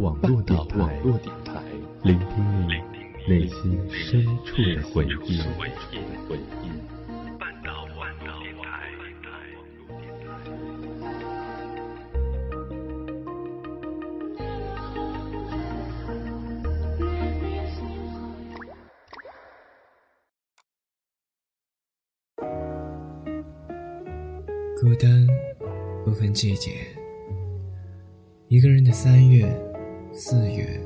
网络电台，聆听你内心深处的回忆。孤单不分季节，一个人的三月、四月，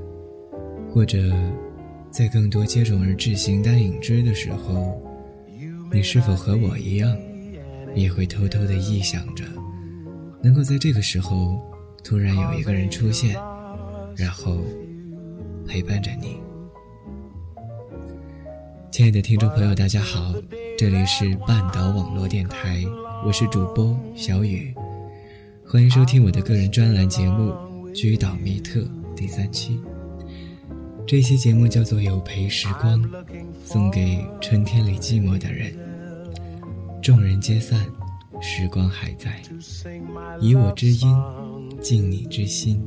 或者在更多接踵而至、形单影只的时候，你是否和我一样，也会偷偷的臆想着，能够在这个时候突然有一个人出现，然后陪伴着你？亲爱的听众朋友，大家好，这里是半岛网络电台。我是主播小雨，欢迎收听我的个人专栏节目《居岛密特》第三期。这期节目叫做《有陪时光》，送给春天里寂寞的人。众人皆散，时光还在，以我之音，敬你之心。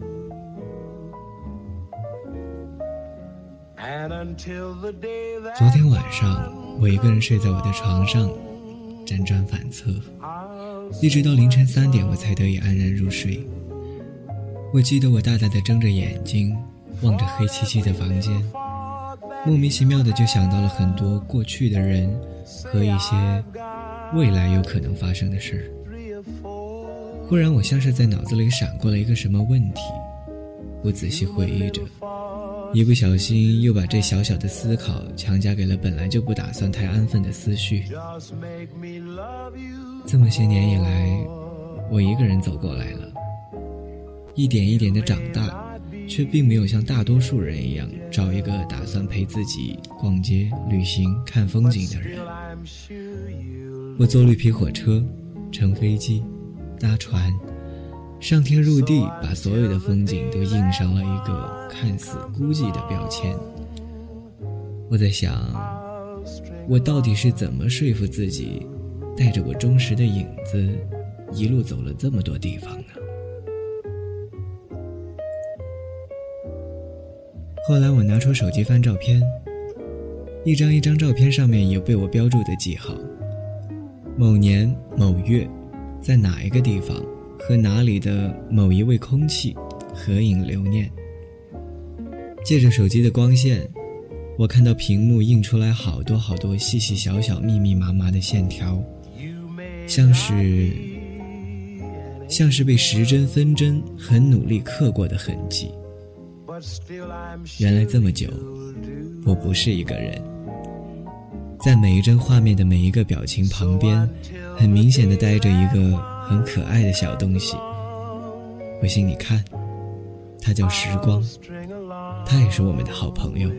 昨天晚上，我一个人睡在我的床上。辗转反侧，一直到凌晨三点，我才得以安然入睡。我记得我大大的睁着眼睛，望着黑漆漆的房间，莫名其妙的就想到了很多过去的人和一些未来有可能发生的事儿。忽然，我像是在脑子里闪过了一个什么问题，我仔细回忆着。一不小心又把这小小的思考强加给了本来就不打算太安分的思绪。这么些年以来，我一个人走过来了，一点一点的长大，却并没有像大多数人一样找一个打算陪自己逛街、旅行、看风景的人。我坐绿皮火车，乘飞机，搭船。上天入地，把所有的风景都印上了一个看似孤寂的标签。我在想，我到底是怎么说服自己，带着我忠实的影子，一路走了这么多地方呢？后来我拿出手机翻照片，一张一张照片上面有被我标注的记号，某年某月，在哪一个地方。和哪里的某一位空气合影留念。借着手机的光线，我看到屏幕映出来好多好多细细小小、密密麻麻的线条，像是像是被时针分针很努力刻过的痕迹。原来这么久，我不是一个人，在每一帧画面的每一个表情旁边，很明显的待着一个。很可爱的小东西，不信你看，它叫时光，它也是我们的好朋友。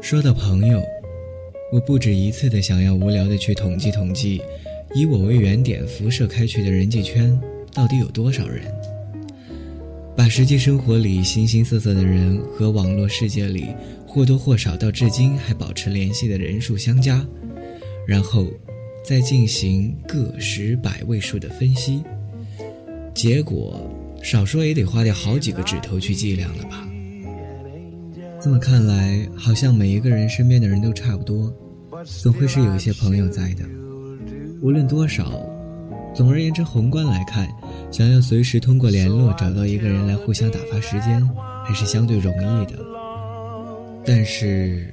说到朋友，我不止一次的想要无聊的去统计统计，以我为原点辐射开去的人际圈到底有多少人，把实际生活里形形色色的人和网络世界里。或多或少到至今还保持联系的人数相加，然后再进行个十百位数的分析，结果少说也得花掉好几个指头去计量了吧？这么看来，好像每一个人身边的人都差不多，总会是有一些朋友在的。无论多少，总而言之，宏观来看，想要随时通过联络找到一个人来互相打发时间，还是相对容易的。但是，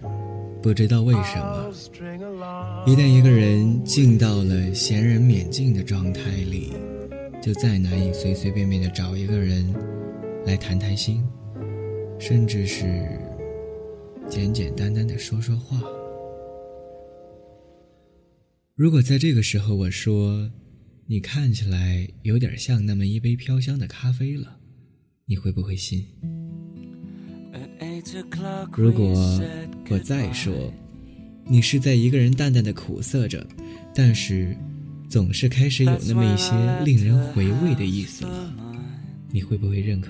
不知道为什么，一旦一个人进到了闲人免进的状态里，就再难以随随便便的找一个人来谈谈心，甚至是简简单单的说说话。如果在这个时候我说，你看起来有点像那么一杯飘香的咖啡了，你会不会信？如果我再说，你是在一个人淡淡的苦涩着，但是总是开始有那么一些令人回味的意思了，你会不会认可？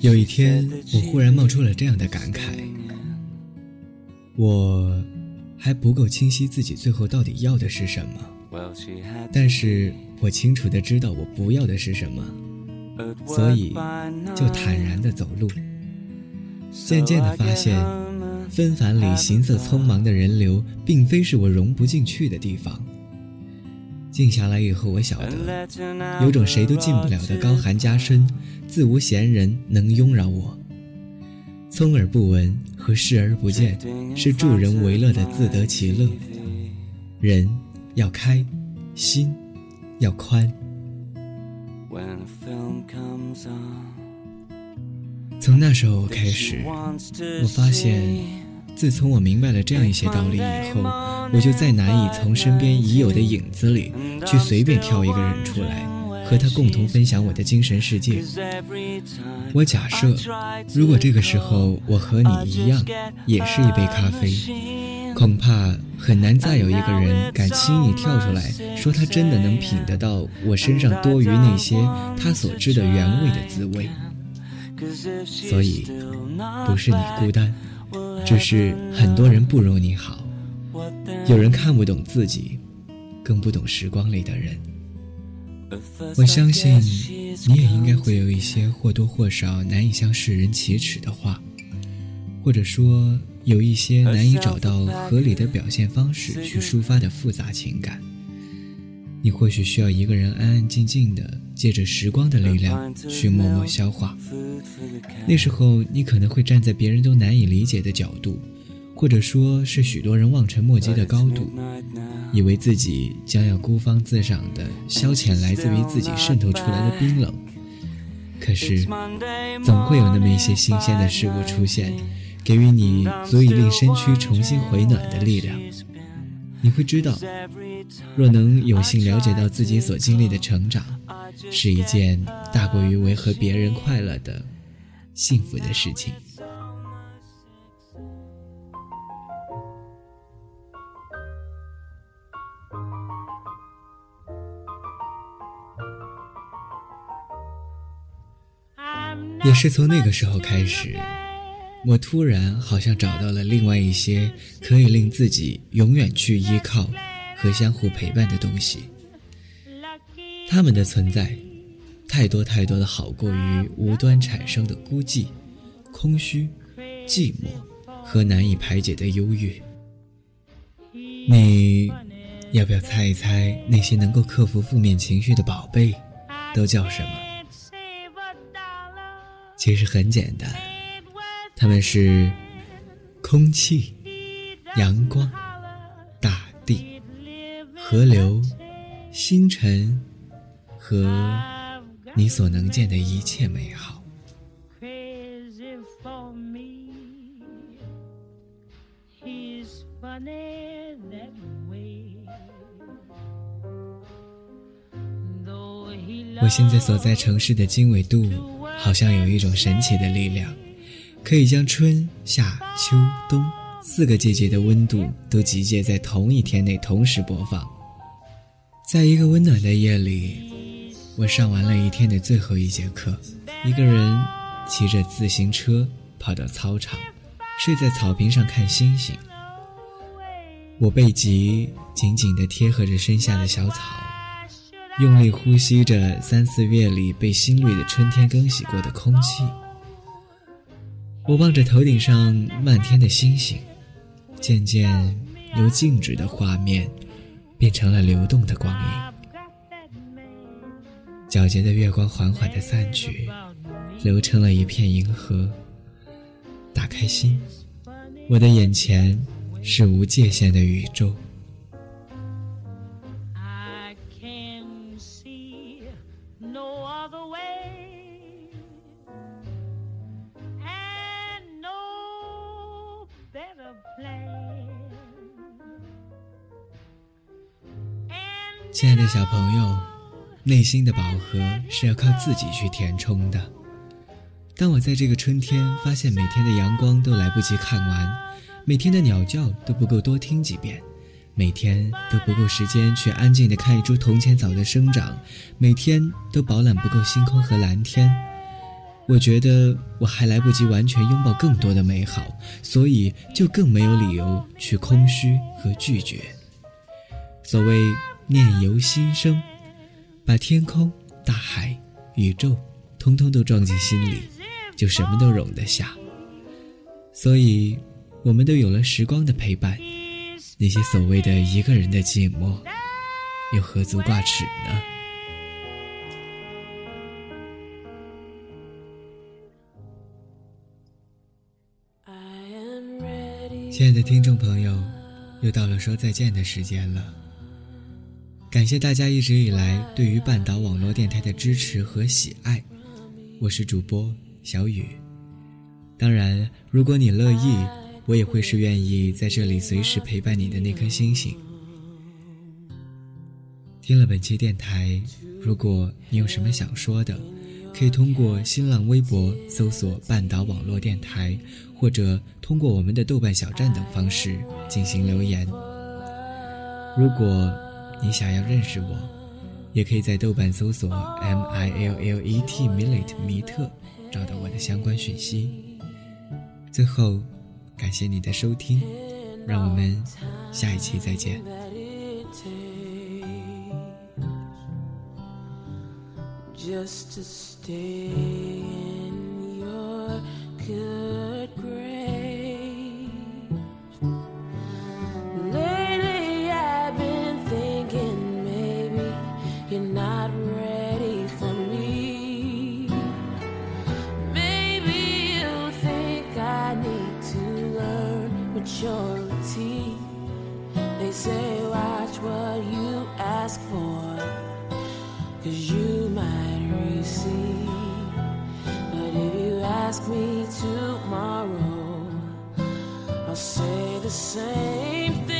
有一天，我忽然冒出了这样的感慨：我还不够清晰自己最后到底要的是什么。但是我清楚的知道我不要的是什么，所以就坦然的走路。渐渐的发现，纷繁里行色匆忙的人流，并非是我融不进去的地方。静下来以后，我晓得，有种谁都进不了的高寒加深，自无闲人能拥扰我。聪而不闻和视而不见，是助人为乐的自得其乐。人要开，心要宽。从那时候开始，我发现。自从我明白了这样一些道理以后，我就再难以从身边已有的影子里去随便挑一个人出来，和他共同分享我的精神世界。我假设，如果这个时候我和你一样，也是一杯咖啡，恐怕很难再有一个人敢轻易跳出来说他真的能品得到我身上多余那些他所知的原味的滋味。所以，不是你孤单。只是很多人不如你好，有人看不懂自己，更不懂时光里的人。我相信你也应该会有一些或多或少难以向世人启齿的话，或者说有一些难以找到合理的表现方式去抒发的复杂情感。你或许需要一个人安安静静的，借着时光的力量去默默消化。那时候，你可能会站在别人都难以理解的角度，或者说是许多人望尘莫及的高度，以为自己将要孤芳自赏的消遣来自于自己渗透出来的冰冷。可是，总会有那么一些新鲜的事物出现，给予你足以令身躯重新回暖的力量。你会知道。若能有幸了解到自己所经历的成长，是一件大过于为和别人快乐的幸福的事情。也是从那个时候开始，我突然好像找到了另外一些可以令自己永远去依靠。和相互陪伴的东西，他们的存在，太多太多的好过于无端产生的孤寂、空虚、寂寞和难以排解的忧郁。你要不要猜一猜，那些能够克服负面情绪的宝贝都叫什么？其实很简单，他们是空气、阳光。大地河流、星辰和你所能见的一切美好。我现在所在城市的经纬度，好像有一种神奇的力量，可以将春夏秋冬四个季节的温度都集结在同一天内同时播放。在一个温暖的夜里，我上完了一天的最后一节课，一个人骑着自行车跑到操场，睡在草坪上看星星。我背脊紧紧地贴合着身下的小草，用力呼吸着三四月里被新绿的春天更洗过的空气。我望着头顶上漫天的星星，渐渐由静止的画面。变成了流动的光影，皎洁的月光缓缓地散去，流成了一片银河。打开心，我的眼前是无界限的宇宙。亲爱的小朋友，内心的饱和是要靠自己去填充的。当我在这个春天发现每天的阳光都来不及看完，每天的鸟叫都不够多听几遍，每天都不够时间去安静的看一株铜钱草的生长，每天都饱览不够星空和蓝天，我觉得我还来不及完全拥抱更多的美好，所以就更没有理由去空虚和拒绝。所谓念由心生，把天空、大海、宇宙，通通都装进心里，就什么都容得下。所以，我们都有了时光的陪伴，那些所谓的一个人的寂寞，又何足挂齿呢？亲爱的听众朋友，又到了说再见的时间了。感谢大家一直以来对于半岛网络电台的支持和喜爱，我是主播小雨。当然，如果你乐意，我也会是愿意在这里随时陪伴你的那颗星星。听了本期电台，如果你有什么想说的，可以通过新浪微博搜索“半岛网络电台”，或者通过我们的豆瓣小站等方式进行留言。如果你想要认识我，也可以在豆瓣搜索 “M I L L E T Millet 米特”，找到我的相关讯息。最后，感谢你的收听，让我们下一期再见。just to stay in your good the same thing.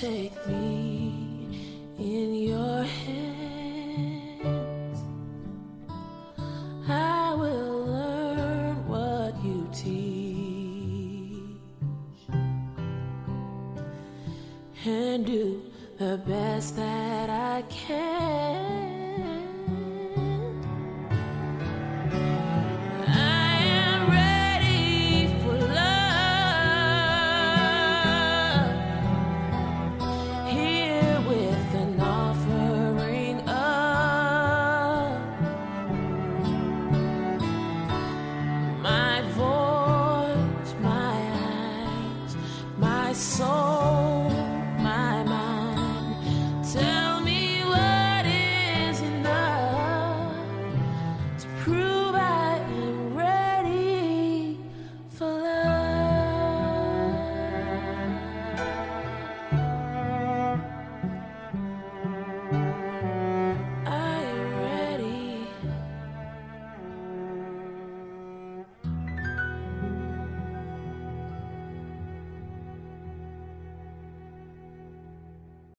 Take me